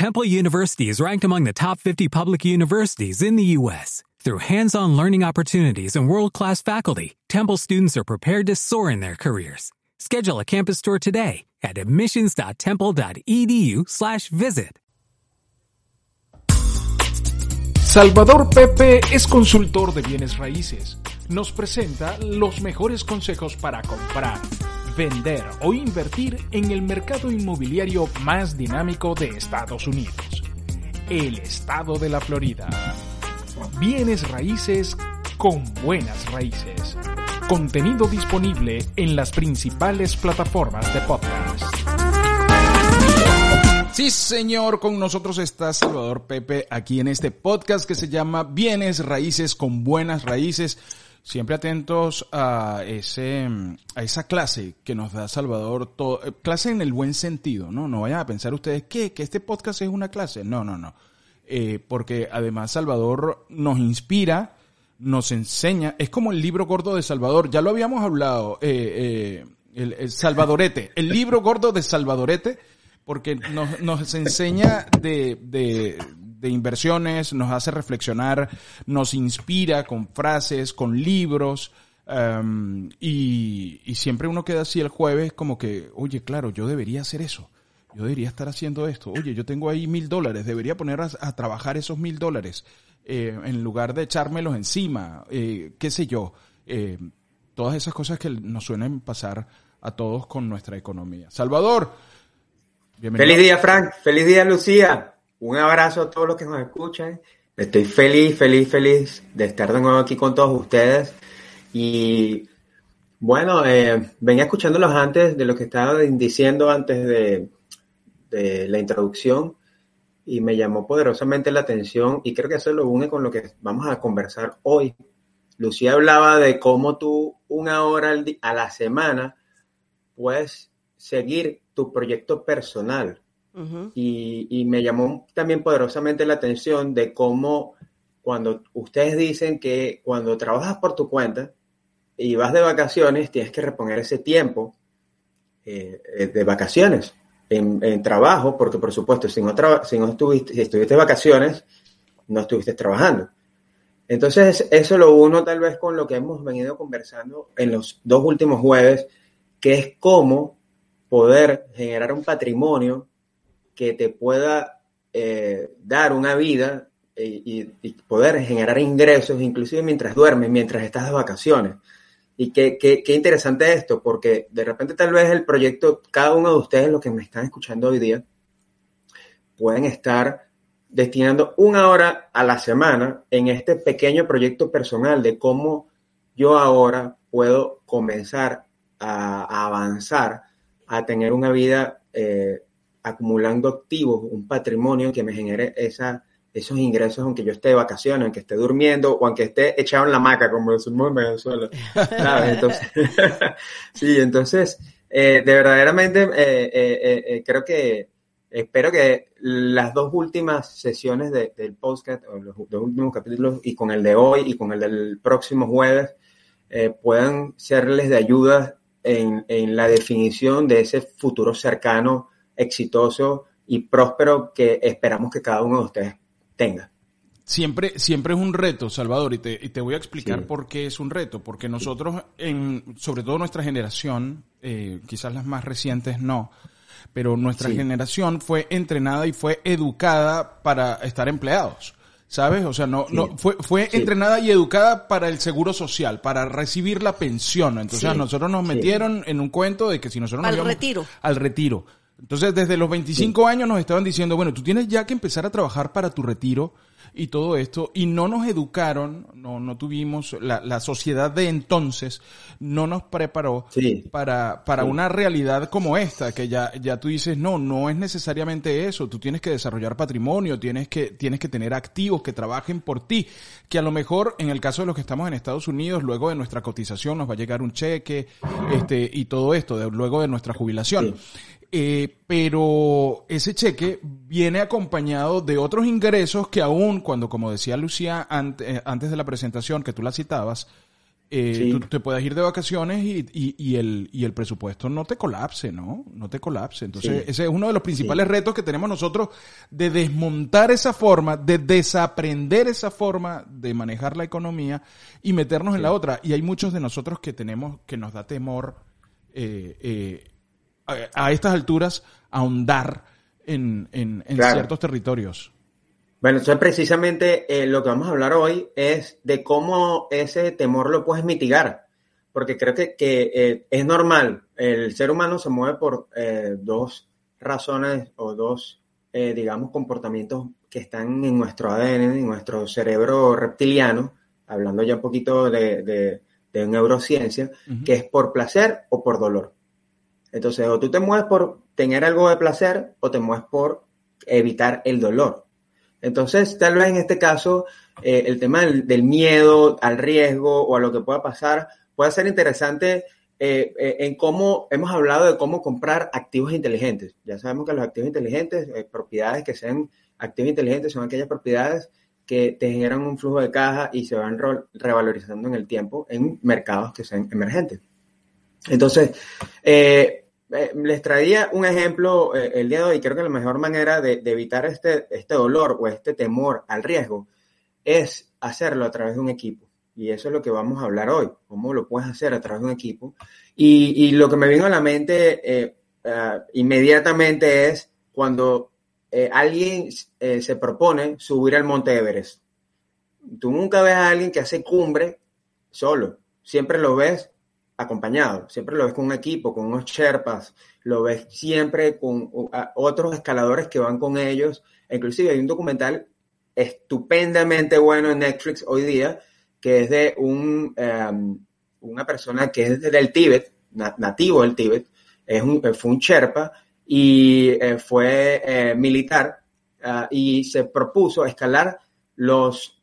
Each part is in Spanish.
Temple University is ranked among the top 50 public universities in the U.S. Through hands-on learning opportunities and world-class faculty, Temple students are prepared to soar in their careers. Schedule a campus tour today at admissions.temple.edu/visit. Salvador Pepe es consultor de bienes raíces. Nos presenta los mejores consejos para comprar, vender o invertir en el mercado inmobiliario más dinámico de Estados Unidos, el estado de la Florida. Bienes raíces con buenas raíces. Contenido disponible en las principales plataformas de podcast. Sí, señor, con nosotros está Salvador Pepe aquí en este podcast que se llama Bienes Raíces con Buenas Raíces. Siempre atentos a ese, a esa clase que nos da Salvador, eh, clase en el buen sentido, ¿no? No vayan a pensar ustedes que, que este podcast es una clase. No, no, no. Eh, porque además Salvador nos inspira, nos enseña, es como el libro gordo de Salvador, ya lo habíamos hablado, eh, el, el Salvadorete, el libro gordo de Salvadorete, porque nos, nos enseña de, de, de inversiones, nos hace reflexionar, nos inspira con frases, con libros, um, y, y siempre uno queda así el jueves como que, oye, claro, yo debería hacer eso. Yo debería estar haciendo esto. Oye, yo tengo ahí mil dólares, debería poner a, a trabajar esos mil dólares eh, en lugar de echármelos encima, eh, qué sé yo. Eh, todas esas cosas que nos suelen pasar a todos con nuestra economía. Salvador, bienvenido. Feliz día, Frank. Feliz día, Lucía. Un abrazo a todos los que nos escuchan. Estoy feliz, feliz, feliz de estar de nuevo aquí con todos ustedes. Y bueno, eh, venía escuchándolos antes de lo que estaban diciendo antes de, de, la introducción y me llamó poderosamente la atención y creo que eso lo une con lo que vamos a conversar hoy. Lucía hablaba de cómo tú una hora a la semana puedes seguir tu proyecto personal Y, y, me llamó también poderosamente la atención de cómo cuando ustedes dicen que cuando trabajas por tu cuenta y vas de vacaciones, tienes que reponer ese tiempo eh, de vacaciones en, trabajo, porque por supuesto, si no, si no estuviste, si estuviste vacaciones, no estuviste trabajando. Entonces, eso lo uno tal vez con lo que hemos venido conversando en los dos últimos jueves, que es cómo poder generar un patrimonio que te pueda eh, dar una vida y, y, poder generar ingresos, inclusive mientras duermes, mientras estás de vacaciones. Y qué, qué, qué, interesante esto, porque de repente tal vez el proyecto, cada uno de ustedes, los que me están escuchando hoy día, pueden estar destinando una hora a la semana en este pequeño proyecto personal de cómo yo ahora puedo comenzar a, a avanzar, a tener una vida eh, acumulando activos, un patrimonio que me genere esa, esos ingresos, aunque yo esté de vacaciones, aunque esté durmiendo o aunque esté echado en la maca, como decimos en Venezuela. ¿Sabes? Entonces, sí, entonces, eh, de verdaderamente eh, eh, eh, creo que espero que las dos últimas sesiones de, del podcast, o los dos últimos capítulos, y con el de hoy y con el del próximo jueves, eh, puedan serles de ayuda en, en la definición de ese futuro cercano exitoso y próspero que esperamos que cada uno de ustedes tenga. Siempre, siempre es un reto, Salvador, y te, y te voy a explicar sí. por qué es un reto. Porque nosotros, en, sobre todo nuestra generación, eh, quizás las más recientes no, pero nuestra sí. generación fue entrenada y fue educada para estar empleados. ¿Sabes? O sea, no, sí. no, fue, fue sí. entrenada y educada para el seguro social, para recibir la pensión. Entonces, a nosotros nos metieron en un cuento de que si nosotros al nos retiro. al retiro, entonces, desde los 25 sí. años nos estaban diciendo, bueno, tú tienes ya que empezar a trabajar para tu retiro y todo esto, y no nos educaron, no, no tuvimos, la, la sociedad de entonces no nos preparó sí. para, para sí. una realidad como esta, que ya, ya tú dices, no, no es necesariamente eso, tú tienes que desarrollar patrimonio, tienes que, tienes que tener activos que trabajen por ti, que a lo mejor en el caso de los que estamos en Estados Unidos, luego de nuestra cotización nos va a llegar un cheque, este, y todo esto, de, luego de nuestra jubilación. Eh, pero ese cheque viene acompañado de otros ingresos que aún cuando, como decía Lucía antes, eh, antes de la presentación, que tú la citabas, eh, tú te puedes ir de vacaciones y, y, el, y el presupuesto no te colapse, ¿no? No te colapse. Entonces, ese es uno de los principales retos que tenemos nosotros de desmontar esa forma, de desaprender esa forma de manejar la economía y meternos en la otra. Y hay muchos de nosotros que tenemos, que nos da temor eh, eh, a, estas alturas ahondar en, en, ciertos territorios. Bueno, entonces precisamente eh, lo que vamos a hablar hoy es de cómo ese temor lo puedes mitigar, porque creo que, eh, es normal, el ser humano se mueve por eh, dos razones o dos, digamos, comportamientos que están en nuestro ADN, en nuestro cerebro reptiliano, hablando ya un poquito de, neurociencia, que es por placer o por dolor. Entonces, o tú te mueves por tener algo de placer o te mueves por evitar el dolor. Entonces, tal vez en este caso, eh, el tema del, miedo al riesgo o a lo que pueda pasar puede ser interesante eh, eh, en cómo hemos hablado de cómo comprar activos inteligentes. Ya sabemos que los activos inteligentes, propiedades que sean activos inteligentes, son aquellas propiedades que te generan un flujo de caja y se van revalorizando en el tiempo en mercados que sean emergentes. Entonces, eh, les traía un ejemplo eh, el día de hoy. Creo que la mejor manera de, evitar este, este dolor o este temor al riesgo es hacerlo a través de un equipo. Y eso es lo que vamos a hablar hoy, cómo lo puedes hacer a través de un equipo. Y, lo que me vino a la mente eh, inmediatamente es cuando alguien se propone subir al Monte Everest. Tú nunca ves a alguien que hace cumbre solo, siempre lo ves acompañado. Siempre lo ves con un equipo, con unos Sherpas, lo ves siempre con otros escaladores que van con ellos. Inclusive hay un documental estupendamente bueno en Netflix hoy día, que es de un, em, una persona que es del Tíbet, nativo del Tíbet, es un, fue un Sherpa y eh, fue eh, militar ah, y se propuso escalar los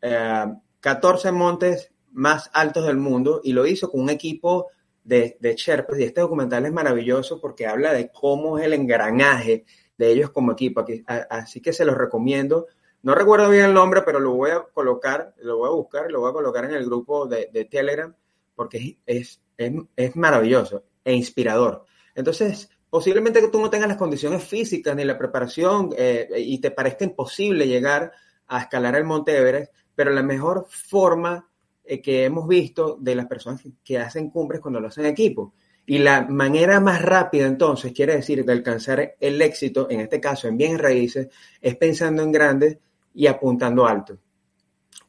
14 eh, montes más altos del mundo y lo hizo con un equipo de, de Sherpas y este documental es maravilloso porque habla de cómo es el engranaje de ellos como equipo. así que se los recomiendo. No recuerdo bien el nombre, pero lo voy a colocar, lo voy a buscar, lo voy a colocar en el grupo de, Telegram porque es, es, maravilloso e inspirador. Entonces, posiblemente que tú no tengas las condiciones físicas ni la preparación eh, y te parezca imposible llegar a escalar el Monte Everest, pero la mejor forma eh, que hemos visto de las personas que hacen cumbres cuando lo hacen en equipo. Y la manera más rápida, entonces, quiere decir, de alcanzar el éxito, en este caso en bienes raíces, es pensando en grande y apuntando alto.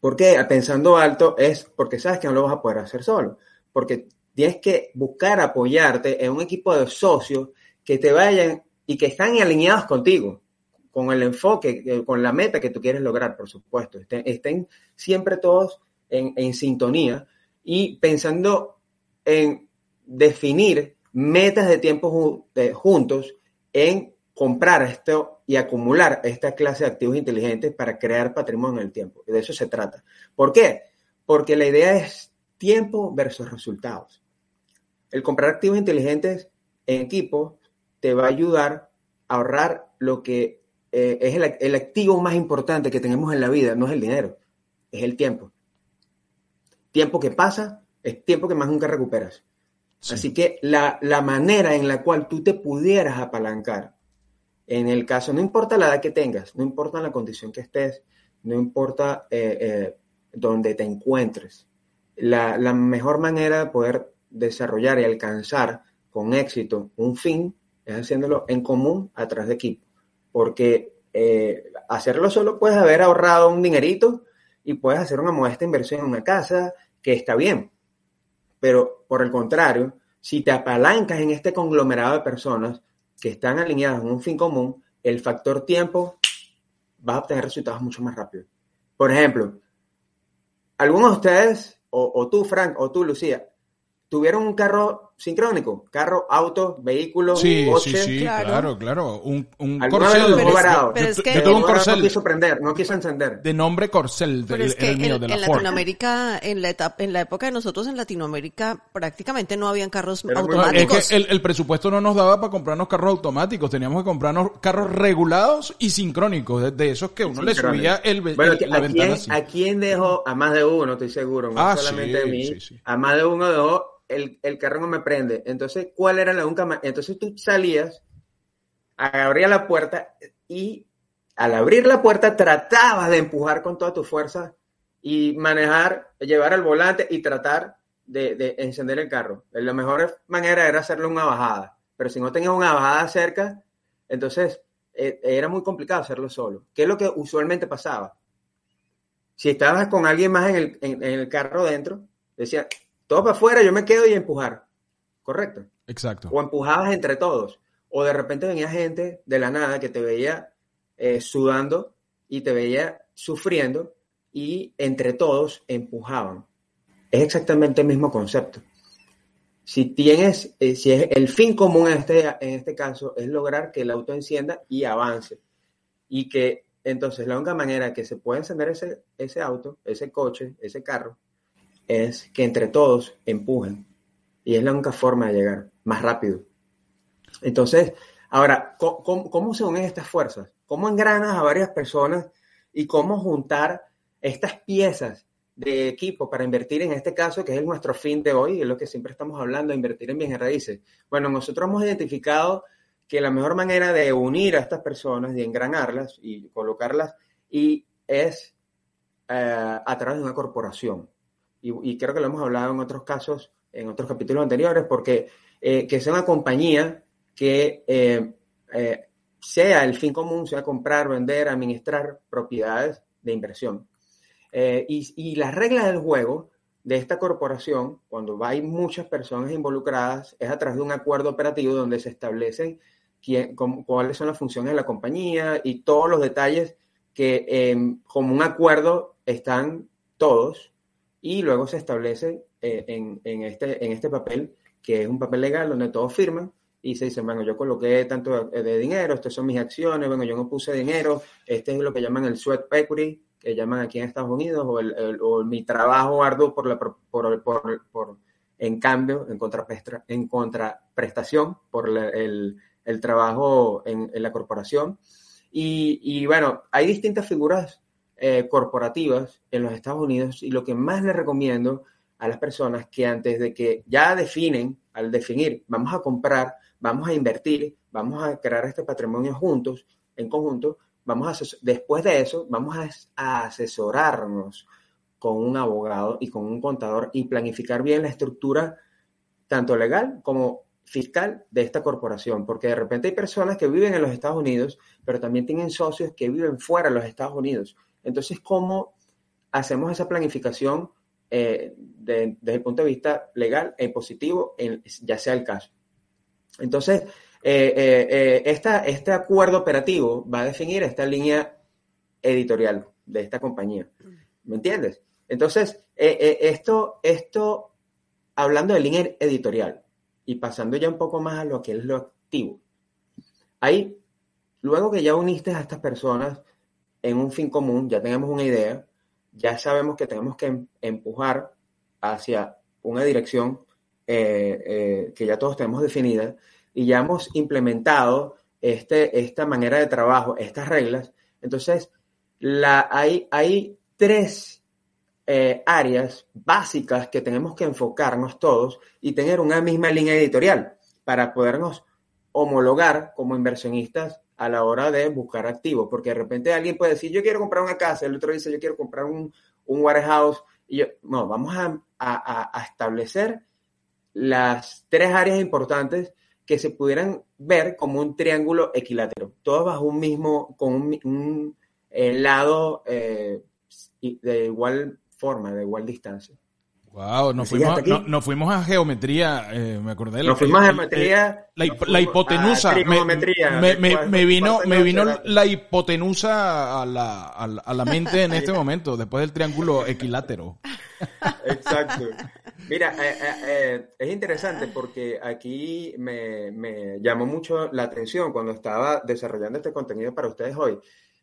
¿Por qué? Pensando alto es porque sabes que no lo vas a poder hacer solo. Porque tienes que buscar apoyarte en un equipo de socios que te vayan y que están alineados contigo, con el enfoque, eh, con la meta que tú quieres lograr, por supuesto. Estén, estén siempre todos en, sintonía y pensando en definir metas de tiempo juntos en comprar esto y acumular esta clase de activos inteligentes para crear patrimonio en el tiempo. De eso se trata. ¿Por qué? Porque la idea es tiempo versus resultados. El comprar activos inteligentes en equipo te va a ayudar a ahorrar lo que eh, es el, el activo más importante que tenemos en la vida, no es el dinero, es el tiempo tiempo que pasa es tiempo que más nunca recuperas. Así que la, manera en la cual tú te pudieras apalancar, en el caso, no importa la edad que tengas, no importa la condición que estés, no importa eh, eh, dónde te encuentres, la, mejor manera de poder desarrollar y alcanzar con éxito un fin es haciéndolo en común a través de equipo. Porque eh, hacerlo solo puedes haber ahorrado un dinerito y puedes hacer una modesta inversión en una casa, que está bien. Pero por el contrario, si te apalancas en este conglomerado de personas que están alineadas en un fin común, el factor tiempo va a obtener resultados mucho más rápido. Por ejemplo, algunos de ustedes, o, tú, Frank, o tú, Lucía, tuvieron un carro sincrónico, carro, auto, vehículo, sí, coche. Sí, sí, claro, claro. Un, un Corcel. Pero, es, pero es que yo, tuve un Corcel. No quiso prender, no quiso encender. De nombre Corcel, pero del, es que el mío, en, de la en Ford. Latinoamérica, en la, etapa, en la época de nosotros en Latinoamérica, prácticamente no habían carros Pero automáticos. Es que el, el, presupuesto no nos daba para comprarnos carros automáticos, teníamos que comprarnos carros regulados y sincrónicos, de, de esos que uno le subía el, bueno, el, la ¿a ventana quién, así. ¿A quién dejó? A más de uno, estoy seguro, no Ah, solamente sí, a mí. sí, sí. A más de uno dejó el, el carro no me prende. Entonces, ¿cuál era la única manera? Entonces tú salías, abrías la puerta y al abrir la puerta tratabas de empujar con toda tu fuerza y manejar, llevar al volante y tratar de, de encender el carro. La mejor manera era hacerle una bajada, pero si no tenías una bajada cerca, entonces eh, era muy complicado hacerlo solo. ¿Qué es lo que usualmente pasaba? Si estabas con alguien más en el, en, en el carro dentro, decía, todo para afuera, yo me quedo y empujar. ¿Correcto? Exacto. O empujabas entre todos. O de repente venía gente de la nada que te veía eh, sudando y te veía sufriendo y entre todos empujaban. Es exactamente el mismo concepto. Si tienes, eh, si es el fin común en este, en este caso es lograr que el auto encienda y avance. Y que entonces la única manera que se pueda encender ese, ese auto, ese coche, ese carro, es que entre todos empujen. Y es la única forma de llegar más rápido. Entonces, ahora, ¿cómo, se unen estas fuerzas? ¿Cómo engranas a varias personas y cómo juntar estas piezas de equipo para invertir en este caso, que es nuestro fin de hoy, es lo que siempre estamos hablando, invertir en bienes raíces? Bueno, nosotros hemos identificado que la mejor manera de unir a estas personas y engranarlas y colocarlas y es eh, a través de una corporación. Y, y, creo que lo hemos hablado en otros casos, en otros capítulos anteriores, porque eh, que sea una compañía que eh, eh, sea el fin común, sea comprar, vender, administrar propiedades de inversión. Eh, y, y, las reglas del juego de esta corporación, cuando hay muchas personas involucradas, es a través de un acuerdo operativo donde se establecen quién, cómo, cuáles son las funciones de la compañía y todos los detalles que em, como un acuerdo están todos y luego se establece eh, en, en, este, en este papel, que es un papel legal donde todos firman y se dice, bueno, yo coloqué tanto de dinero, estas son mis acciones, bueno, yo no puse dinero, este es lo que llaman el sweat equity, que llaman aquí en Estados Unidos, o, el, el, o mi trabajo arduo por, la, por, por, por, en cambio, en, contrapresta, en contraprestación por la, el, el, trabajo en, en la corporación. Y, y, bueno, hay distintas figuras eh, corporativas en los Estados Unidos y lo que más les recomiendo a las personas que antes de que ya definen, al definir, vamos a comprar, vamos a invertir, vamos a crear este patrimonio juntos, en conjunto, vamos a, después de eso, vamos a, a asesorarnos con un abogado y con un contador y planificar bien la estructura, tanto legal como fiscal de esta corporación, porque de repente hay personas que viven en los Estados Unidos, pero también tienen socios que viven fuera de los Estados Unidos. Entonces, ¿cómo hacemos esa planificación eh, de, desde el punto de vista legal e positivo, en, ya sea el caso? Entonces, eh, eh, este acuerdo operativo va a definir esta línea editorial de esta compañía. ¿Me entiendes? Entonces, esto, esto, hablando de línea editorial y pasando ya un poco más a lo que es lo activo, ahí, luego que ya uniste a estas personas en un fin común, ya tenemos una idea, ya sabemos que tenemos que empujar hacia una dirección eh, eh, que ya todos tenemos definida y ya hemos implementado este, esta manera de trabajo, estas reglas. Entonces, hay, hay tres eh, áreas básicas que tenemos que enfocarnos todos y tener una misma línea editorial para podernos homologar como inversionistas a la hora de buscar activos, porque de repente alguien puede decir, yo quiero comprar una casa, el otro dice, yo quiero comprar un, un warehouse, y yo, no, vamos a, a, establecer las tres áreas importantes que se pudieran ver como un triángulo equilátero, todos bajo un mismo, con un, un eh, lado eh, de igual forma, de igual distancia. Wow, nos fuimos, no, nos fuimos a geometría, eh, me acordé. Nos fuimos a geometría. La, la hipotenusa. Me, me, vino, me vino la hipotenusa a la, a la, a la mente en este momento, después del triángulo equilátero. Exacto. Mira, eh, eh, eh, es interesante porque aquí me, me, llamó mucho la atención cuando estaba desarrollando este contenido para ustedes hoy,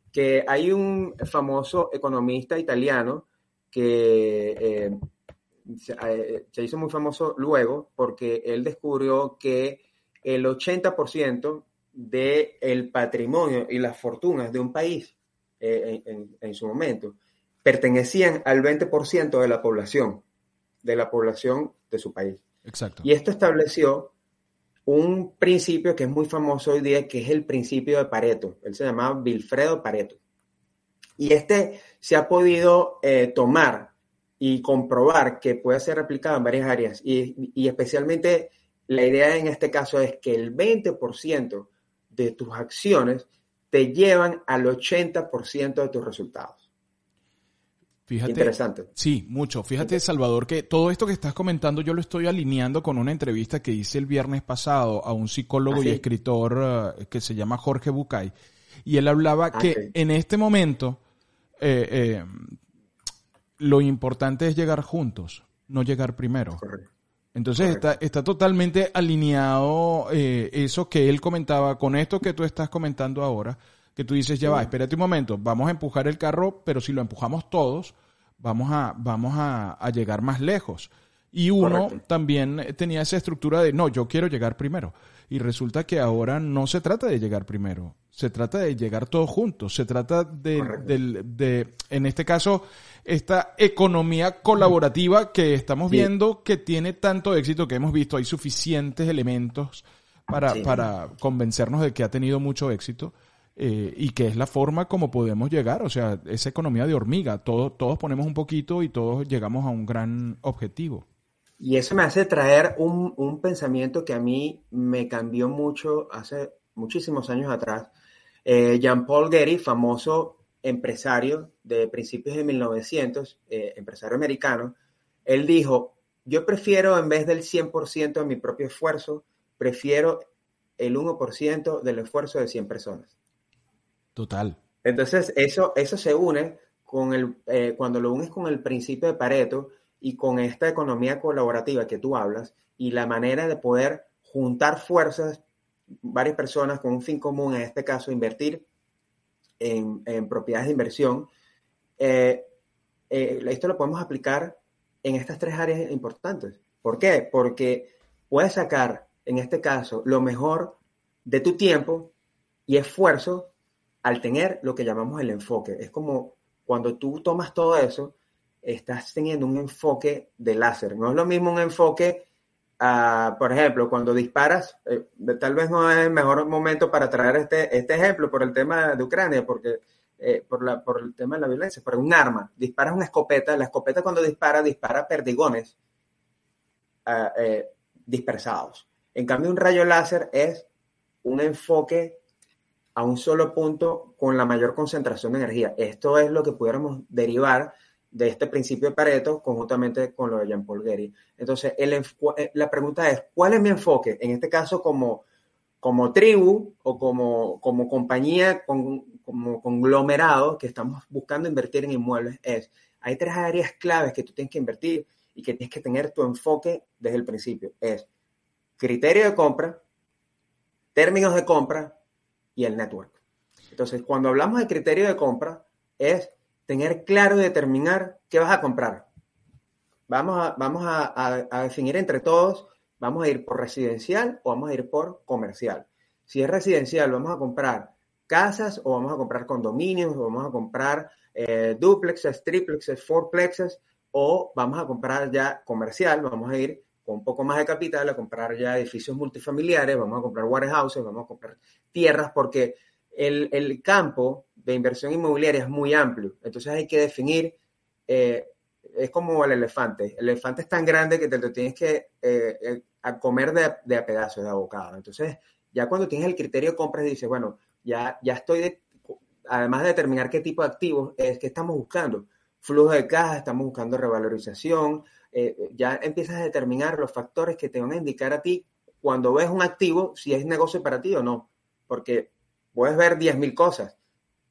que hay un famoso economista italiano que se, se, hizo muy famoso luego porque él descubrió que el 80% del patrimonio y las fortunas de un país en, en su momento pertenecían al 20% de la población de la población de su país. Exacto. Y esto estableció un principio que es muy famoso hoy día, que es el principio de Pareto. Él se llamaba Wilfredo Pareto. Y este se ha podido eh, tomar y comprobar que puede ser aplicado en varias áreas. Y, y especialmente la idea en este caso es que el 20% de tus acciones te llevan al 80% de tus resultados. Fíjate, Interesante. Sí, mucho. Fíjate, Salvador, que todo esto que estás comentando yo lo estoy alineando con una entrevista que hice el viernes pasado a un psicólogo y escritor uh, que se llama Jorge Bucay. Y él hablaba que en este momento eh, eh, lo importante es llegar juntos, no llegar primero. Correcto. Entonces está, está totalmente alineado eh, eso que él comentaba con esto que tú estás comentando ahora que tú dices, ya va, espérate un momento, vamos a empujar el carro, pero si lo empujamos todos, vamos a, vamos a, llegar más lejos. Y uno también tenía esa estructura de, no, yo quiero llegar primero. Y resulta que ahora no se trata de llegar primero, se trata de llegar todos juntos, se trata de, de, en este caso, esta economía colaborativa que estamos viendo que tiene tanto éxito que hemos visto, hay suficientes elementos para, para convencernos de que ha tenido mucho éxito eh, y que es la forma como podemos llegar, o sea, esa economía de hormiga, todos, todos ponemos un poquito y todos llegamos a un gran objetivo. Y eso me hace traer un, un pensamiento que a mí me cambió mucho hace muchísimos años atrás. Eh, Jean-Paul Getty, famoso empresario de principios de 1900, eh, empresario americano, él dijo, yo prefiero en vez del 100% de mi propio esfuerzo, prefiero el 1% del esfuerzo de 100 personas. Total. Entonces, eso, eso se une con el, eh, cuando lo unes con el principio de Pareto y con esta economía colaborativa que tú hablas y la manera de poder juntar fuerzas, varias personas con un fin común, en este caso, invertir en, en propiedades de inversión, eh, eh, esto lo podemos aplicar en estas tres áreas importantes. ¿Por qué? Porque puedes sacar, en este caso, lo mejor de tu tiempo y esfuerzo al tener lo que llamamos el enfoque. Es como cuando tú tomas todo eso, estás teniendo un enfoque de láser. No es lo mismo un enfoque, uh, por ejemplo, cuando disparas, eh, tal vez no es el mejor momento para traer este, este ejemplo por el tema de Ucrania, porque eh, por, la, por el tema de la violencia, por un arma, disparas una escopeta, la escopeta cuando dispara, dispara perdigones uh, dispersados. En cambio, un rayo láser es un enfoque a un solo punto con la mayor concentración de energía. Esto es lo que pudiéramos derivar de este principio de Pareto conjuntamente con lo de Jean-Paul Getty. Entonces, eh, la pregunta es, ¿cuál es mi enfoque? En este caso, como, como tribu o como, como compañía, como conglomerado que estamos buscando invertir en inmuebles, es, hay tres áreas claves que tú tienes que invertir y que tienes que tener tu enfoque desde el principio. Es criterio de compra, términos de compra y el network. Entonces, cuando hablamos de criterio de compra, es tener claro y determinar qué vas a comprar. Vamos a, vamos a, definir entre todos, vamos a ir por residencial o vamos a ir por comercial. Si es residencial, vamos a comprar casas o vamos a comprar condominios o vamos a comprar eh, duplexes, triplexes, fourplexes o vamos a comprar ya comercial, vamos a ir con un poco más de capital a comprar ya edificios multifamiliares, vamos a comprar warehouses, vamos a comprar tierras, porque el, el campo de inversión inmobiliaria es muy amplio. Entonces hay que definir, eh, es como el elefante. El elefante es tan grande que te lo tienes que eh, eh, comer de, de, a pedazos, de abocado. Entonces, ya cuando tienes el criterio de compras, dices, bueno, ya, ya estoy, además de determinar qué tipo de activos es que estamos buscando. Flujo de caja, estamos buscando revalorización, eh, ya empiezas a determinar los factores que te van a indicar a ti cuando ves un activo si es negocio para ti o no. Porque puedes ver 10.000 cosas,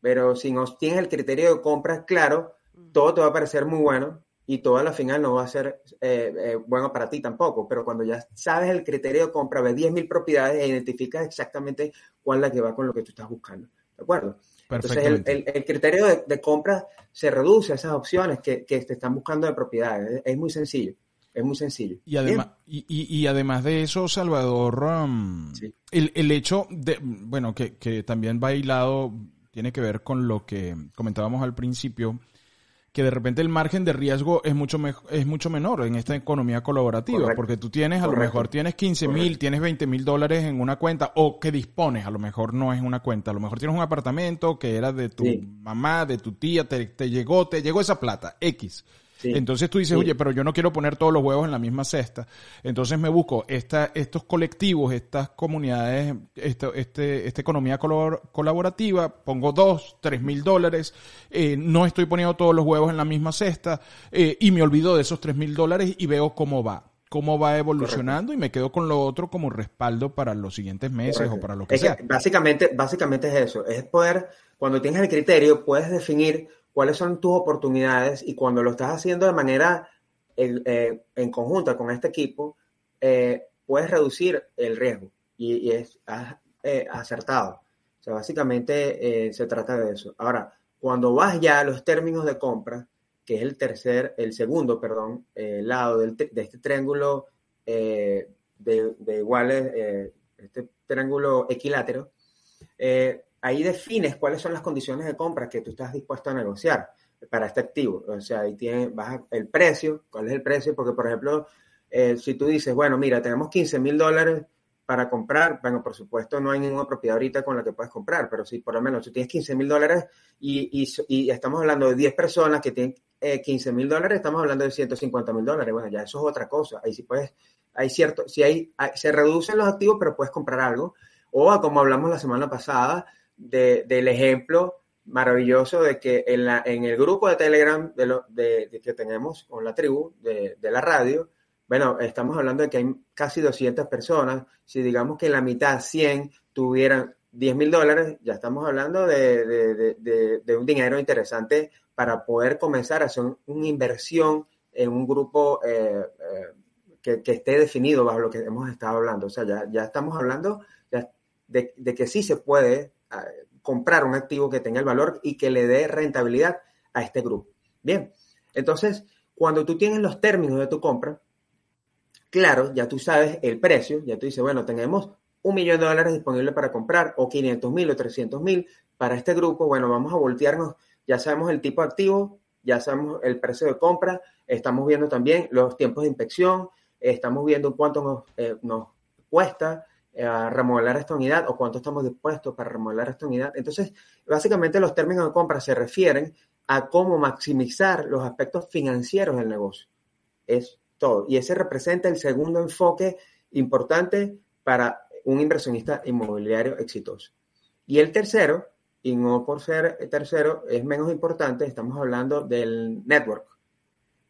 pero si no tienes el criterio de compra claro, todo te va a parecer muy bueno, y toda la final no va a ser eh, eh, bueno para ti tampoco, pero cuando ya sabes el criterio de compra, ves 10.000 propiedades e identificas exactamente cuál es la que va con lo que tú estás buscando. ¿De acuerdo? Entonces, el, criterio de, compra se reduce a esas opciones que, te están buscando de propiedades. Es, muy sencillo. Es muy sencillo. Y además, y, además de eso, Salvador, um, el, el, hecho de, bueno, que, que también va hilado, tiene que ver con lo que comentábamos al principio, que de repente el margen de riesgo es mucho, es mucho menor en esta economía colaborativa, porque tú tienes, a lo mejor tienes 15 mil, tienes 20 mil dólares en una cuenta, o que dispones, a lo mejor no es una cuenta, a lo mejor tienes un apartamento que era de tu mamá, de tu tía, te, te, llegó, te llegó esa plata, X. Entonces tú dices, oye, pero yo no quiero poner todos los huevos en la misma cesta. Entonces me busco esta, estos colectivos, estas comunidades, esta, este, esta economía colaborativa, pongo dos, tres mil dólares, eh, no estoy poniendo todos los huevos en la misma cesta eh, y me olvido de esos tres mil dólares y veo cómo va cómo va evolucionando y me quedo con lo otro como respaldo para los siguientes meses o para lo que sea. básicamente, básicamente es eso, es poder, cuando tienes el criterio, puedes definir cuáles son tus oportunidades y cuando lo estás haciendo de manera eh, en conjunta con este equipo, eh, puedes reducir el riesgo y, es eh, acertado. O sea, básicamente se trata de eso. Ahora, cuando vas ya a los términos de compra, que es el tercer, el segundo, perdón, lado de este triángulo de, de, iguales, este triángulo equilátero, ahí defines cuáles son las condiciones de compra que tú estás dispuesto a negociar para este activo. O sea, ahí tienes, vas el precio, cuál es el precio, porque por ejemplo, eh, si tú dices, bueno, mira, tenemos 15 mil dólares para comprar, bueno, por supuesto no hay ninguna propiedad ahorita con la que puedes comprar, pero si por lo menos tú tienes 15 mil dólares y, y, estamos hablando de 10 personas que tienen 15 eh, mil dólares, estamos hablando de 150 mil dólares. Bueno, ya eso es otra cosa. Ahí sí puedes, hay cierto, si hay, se reducen los activos, pero puedes comprar algo. O como hablamos la semana pasada, del ejemplo maravilloso de que en, la, en el grupo de Telegram de, lo, de, que tenemos con la tribu de, la radio, bueno, estamos hablando de que hay casi 200 personas. Si digamos que la mitad, 100, tuvieran 10 mil dólares, ya estamos hablando de, un dinero interesante para poder comenzar a hacer una inversión en un grupo eh, eh, que, que, esté definido bajo lo que hemos estado hablando. O sea, ya, ya estamos hablando de, que sí se puede comprar un activo que tenga el valor y que le dé rentabilidad a este grupo. Bien, entonces, cuando tú tienes los términos de tu compra, claro, ya tú sabes el precio, ya tú dices, bueno, tenemos un millón de dólares disponible para comprar o 500 mil o 300 mil para este grupo, bueno, vamos a voltearnos, ya sabemos el tipo activo, ya sabemos el precio de compra, estamos viendo también los tiempos de inspección, estamos viendo cuánto nos, eh, nos cuesta, a remodelar esta unidad o cuánto estamos dispuestos para remodelar esta unidad. Entonces, básicamente los términos de compra se refieren a cómo maximizar los aspectos financieros del negocio. Es todo. Y ese representa el segundo enfoque importante para un inversionista inmobiliario exitoso. Y el tercero, y no por ser tercero, es menos importante, estamos hablando del network.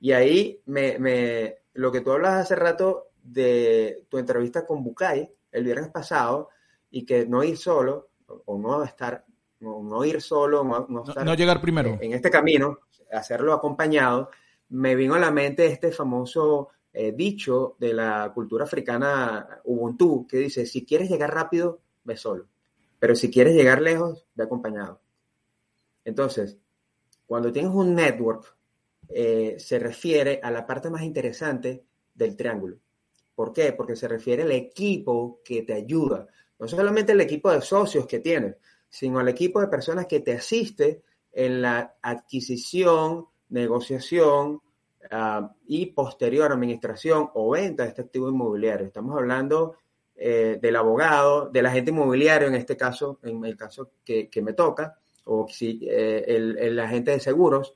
Y ahí me, me, lo que tú hablas hace rato de tu entrevista con Bucay, el viernes pasado y que no ir solo o no estar, no, ir solo, no, estar no, llegar primero en este camino, hacerlo acompañado, me vino a la mente este famoso eh, dicho de la cultura africana Ubuntu que dice, si quieres llegar rápido, ve solo, pero si quieres llegar lejos, ve acompañado. Entonces, cuando tienes un network, eh, se refiere a la parte más interesante del triángulo. ¿Por qué? Porque se refiere al equipo que te ayuda. No solamente el equipo de socios que tienes, sino al equipo de personas que te asiste en la adquisición, negociación ah, y posterior administración o venta de este activo inmobiliario. Estamos hablando eh, del abogado, del agente inmobiliario en este caso, en el caso que, me toca, o si, eh, el, el agente de seguros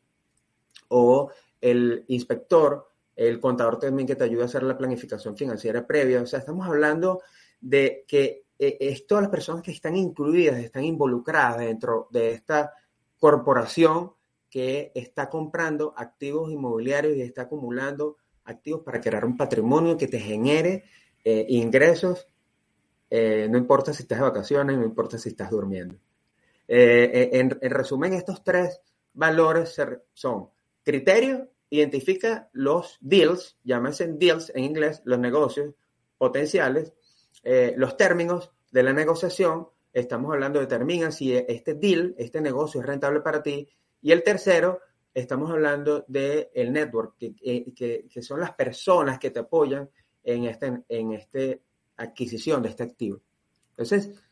o el inspector el contador también que te ayuda a hacer la planificación financiera previa. O sea, estamos hablando de que eh, es todas las personas que están incluidas, están involucradas dentro de esta corporación que está comprando activos inmobiliarios y está acumulando activos para crear un patrimonio que te genere eh, ingresos, eh, no importa si estás de vacaciones, no importa si estás durmiendo. en, resumen, estos tres valores son criterio, identifica los deals, llámese deals en inglés, los negocios potenciales, eh, los términos de la negociación, estamos hablando, determina si este deal, este negocio es rentable para ti. Y el tercero, estamos hablando del el network, que, que, son las personas que te apoyan en esta en este adquisición de este activo. Entonces,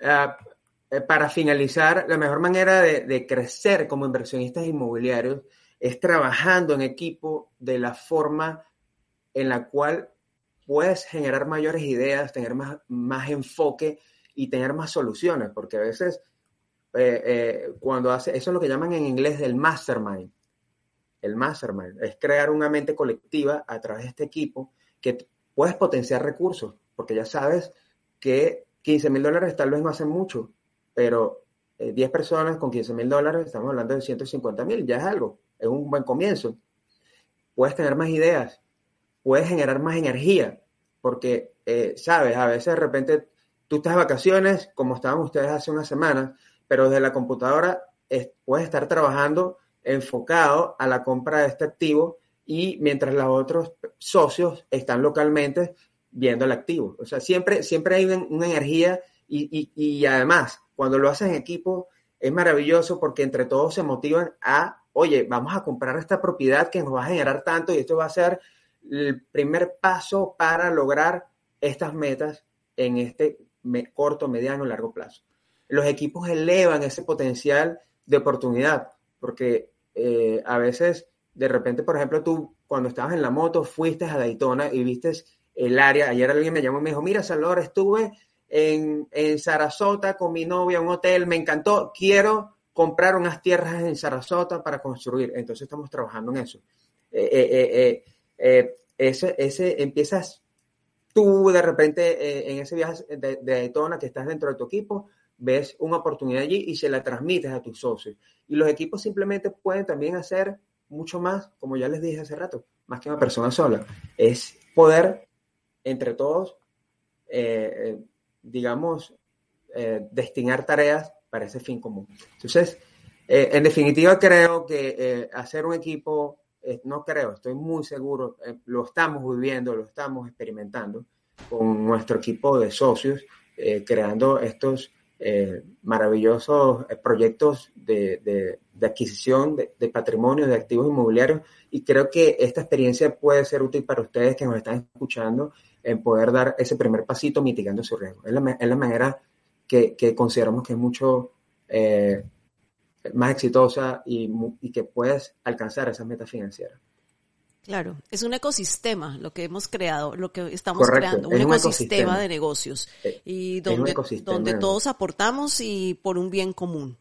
eh, para finalizar, la mejor manera de, de, crecer como inversionistas inmobiliarios es trabajando en equipo de la forma en la cual puedes generar mayores ideas, tener más, más enfoque y tener más soluciones, porque a veces eh, eh, cuando hace, eso es lo que llaman en inglés el mastermind. El mastermind es crear una mente colectiva a través de este equipo que puedes potenciar recursos, porque ya sabes que 15 mil dólares tal vez no hacen mucho, pero 10 eh, personas con 15 mil dólares, estamos hablando de 150 mil, ya es algo, es un buen comienzo. Puedes tener más ideas, puedes generar más energía, porque, sabes, a veces de repente tú estás de vacaciones, como estaban ustedes hace una semana, pero desde la computadora puedes estar trabajando enfocado a la compra de este activo y mientras los otros socios están localmente viendo el activo. O sea, siempre, siempre hay una, energía y, y, además, cuando lo haces en equipo, es maravilloso porque entre todos se motivan a, oye, vamos a comprar esta propiedad que nos va a generar tanto y esto va a ser el primer paso para lograr estas metas en este corto, mediano, largo plazo. Los equipos elevan ese potencial de oportunidad, porque eh, a veces, de repente, por ejemplo, tú cuando estabas en la moto fuiste a Daytona y viste el área, ayer alguien me llamó y me dijo, mira, Salvador, estuve en, en Sarasota con mi novia un hotel, me encantó, quiero comprar unas tierras en Sarasota para construir. Entonces estamos trabajando en eso. Eh, eh, ese, ese, empiezas tú de repente eh, en ese viaje de, de, Daytona que estás dentro de tu equipo, ves una oportunidad allí y se la transmites a tus socios. Y los equipos simplemente pueden también hacer mucho más, como ya les dije hace rato, más que una persona sola. Es poder, entre todos, eh, eh, digamos, destinar tareas para ese fin común. Entonces, en definitiva, creo que hacer un equipo eh, no creo, estoy muy seguro, eh, lo estamos viviendo, lo estamos experimentando con nuestro equipo de socios, eh, creando estos maravillosos proyectos de, adquisición de, patrimonio, de activos inmobiliarios, y creo que esta experiencia puede ser útil para ustedes que nos están escuchando en poder dar ese primer pasito mitigando su riesgo. Es la, es la manera que, que, consideramos que es mucho más exitosa y, que puedes alcanzar esas metas financieras. Claro, es un ecosistema lo que hemos creado, lo que estamos creando, un, ecosistema, de negocios eh, y donde, donde todos aportamos y por un bien común.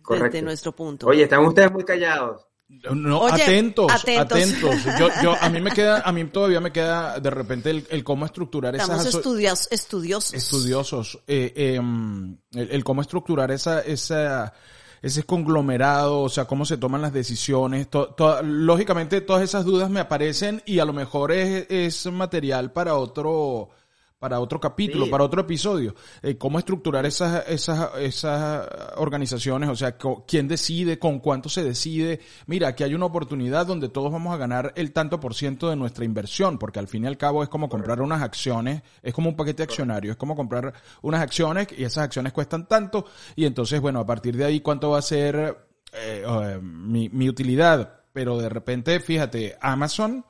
Correcto. Desde nuestro punto. Oye, están ustedes muy callados. No, atentos, atentos. Yo, a mí me queda, a mí todavía me queda de repente el, cómo estructurar esas estudios, estudiosos. Estudiosos. Eh, em, el, el, cómo estructurar esa, esa ese conglomerado, o sea, cómo se toman las decisiones. lógicamente todas esas dudas me aparecen y a lo mejor es, es material para otro para otro capítulo, para otro episodio. Eh, ¿Cómo estructurar esas, esas, esas organizaciones? O sea, ¿quién decide? ¿Con cuánto se decide? Mira, aquí hay una oportunidad donde todos vamos a ganar el tanto por ciento de nuestra inversión, porque al fin y al cabo es como comprar unas acciones, es como un paquete accionario, es como comprar unas acciones y esas acciones cuestan tanto y entonces, bueno, a partir de ahí, ¿cuánto va a ser eh, eh, mi, mi utilidad? Pero de repente, fíjate, Amazon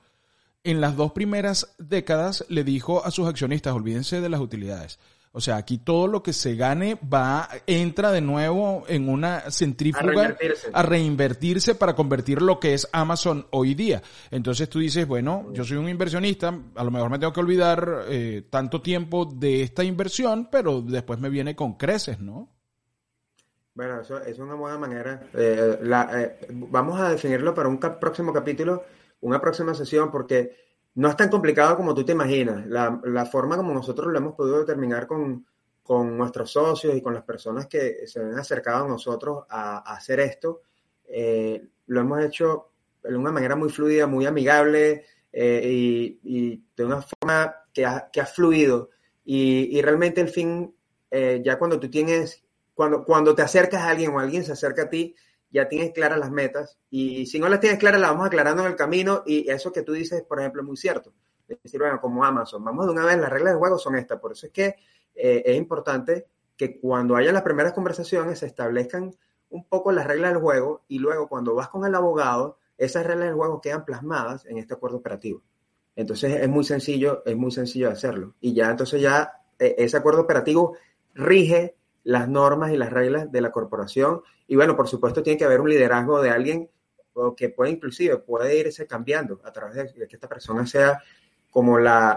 en las dos primeras décadas le dijo a sus accionistas, olvídense de las utilidades. O sea, aquí todo lo que se gane va, entra de nuevo en una centrífuga a reinvertirse. para convertir lo que es Amazon hoy día. Entonces tú dices, bueno, yo soy un inversionista, a lo mejor me tengo que olvidar eh, tanto tiempo de esta inversión, pero después me viene con creces, ¿no? Bueno, eso, es una buena manera. Eh, eh, vamos a definirlo para un próximo capítulo una próxima sesión porque no es tan complicado como tú te imaginas. La, forma como nosotros lo hemos podido determinar con, nuestros socios y con las personas que se han acercado a nosotros a, hacer esto, eh, lo hemos hecho de una manera muy fluida, muy amigable eh, y, de una forma que ha, que ha fluido. Y, realmente el fin, eh, ya cuando tú tienes, cuando, cuando te acercas a alguien o alguien se acerca a ti, ya tienes claras las metas y si no las tienes claras las vamos aclarando en el camino y eso que tú dices, por ejemplo, es muy cierto. Es decir, bueno, como Amazon, vamos de una vez, las reglas del juego son estas, por eso es que eh, es importante que cuando haya las primeras conversaciones se establezcan un poco las reglas del juego y luego cuando vas con el abogado, esas reglas del juego quedan plasmadas en este acuerdo operativo. Entonces es muy sencillo, es muy sencillo hacerlo. Y ya entonces ya eh, ese acuerdo operativo rige las normas y las reglas de la corporación. Y bueno, por supuesto, tiene que haber un liderazgo de alguien que puede inclusive, puede irse cambiando a través de, que esta persona sea como la,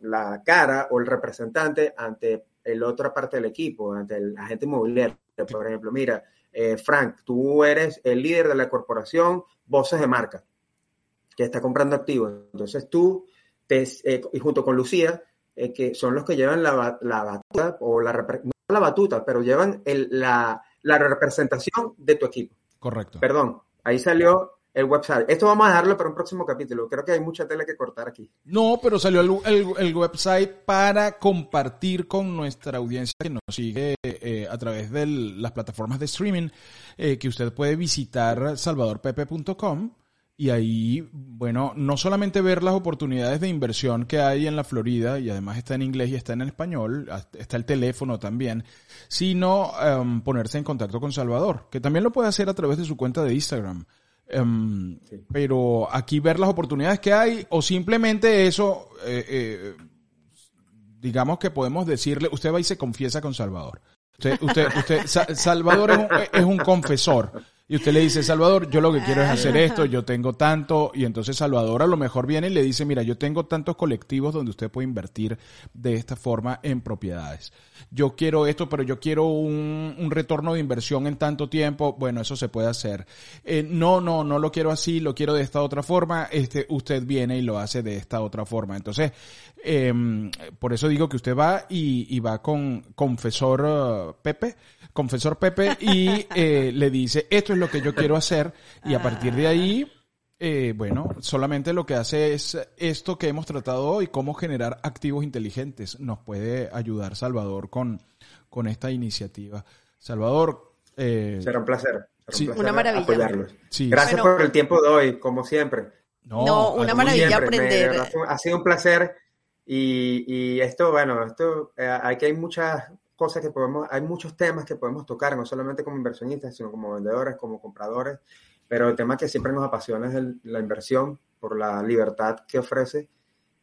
la, cara o el representante ante el otra parte del equipo, ante el agente inmobiliario. Por ejemplo, mira, eh, Frank, tú eres el líder de la corporación Voces de Marca, que está comprando activos. Entonces tú, te, eh, y junto con Lucía, eh, que son los que llevan la, la batuta o la, la batuta, pero llevan la, representación de tu equipo. Correcto. Perdón, ahí salió el website. Esto vamos a dejarlo para un próximo capítulo. Creo que hay mucha tela que cortar aquí. No, pero salió el, website para compartir con nuestra audiencia que nos sigue eh, a través de las plataformas de streaming, eh, que usted puede visitar salvadorpepe.com y ahí, bueno, no solamente ver las oportunidades de inversión que hay en la Florida, y además está en inglés y está en español, está el teléfono también, sino em, ponerse en contacto con Salvador, que también lo puede hacer a través de su cuenta de Instagram. Em, pero aquí ver las oportunidades que hay, o simplemente eso, eh, eh, digamos que podemos decirle, usted va y se confiesa con Salvador. Usted, usted, usted, Salvador es un, es un confesor. Y usted le dice, Salvador, yo lo que quiero es hacer esto, yo tengo tanto, y entonces Salvador a lo mejor viene y le dice, mira, yo tengo tantos colectivos donde usted puede invertir de esta forma en propiedades. Yo quiero esto, pero yo quiero un, un retorno de inversión en tanto tiempo. Bueno, eso se puede hacer. Eh, no, no, no lo quiero así, lo quiero de esta otra forma. Este, usted viene y lo hace de esta otra forma. Entonces, eh, por eso digo que usted va y, y va con confesor uh, Pepe confesor Pepe y eh, le dice, esto es lo que yo quiero hacer y a partir de ahí, eh, bueno, solamente lo que hace es esto que hemos tratado hoy, cómo generar activos inteligentes. Nos puede ayudar Salvador con, con esta iniciativa. Salvador. Eh, será un placer. una maravilla. Apoyarlos. Gracias por el tiempo de hoy, como siempre. No, una maravilla aprender. ha sido un placer. Y, y esto, bueno, esto, aquí hay muchas cosas que podemos, hay muchos temas que podemos tocar, no solamente como inversionistas, sino como vendedores, como compradores, pero el tema que siempre nos apasiona es la inversión por la libertad que ofrece.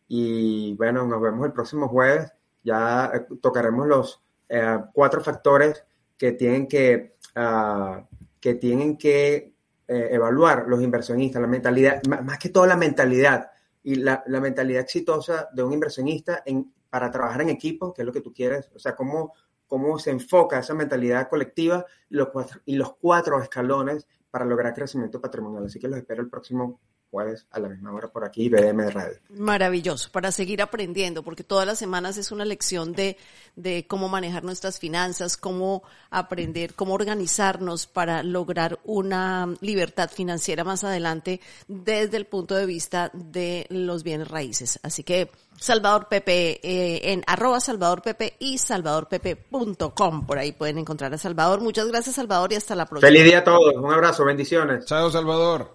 Y bueno, nos vemos el próximo jueves. Ya eh, tocaremos los eh, cuatro factores que tienen que, uh, que, tienen que eh, evaluar los inversionistas, la mentalidad, más que todo la mentalidad y la, la mentalidad exitosa de un inversionista en, para trabajar en equipo, que es lo que tú quieres, o sea, cómo, cómo se enfoca esa mentalidad colectiva y los cuatro, y los cuatro escalones para lograr crecimiento patrimonial. Así que los espero el próximo jueves a la misma hora por aquí, BM Radio. Maravilloso, para seguir aprendiendo, porque todas las semanas es una lección de, de cómo manejar nuestras finanzas, cómo aprender, cómo organizarnos para lograr una libertad financiera más adelante desde el punto de vista de los bienes raíces. Así que Salvador Pepe eh, en arroba Salvador Pepe y salvadorpepe.com. Por ahí pueden encontrar a Salvador. Muchas gracias Salvador y hasta la próxima. Feliz día a todos. Un abrazo. Bendiciones. Chao Salvador.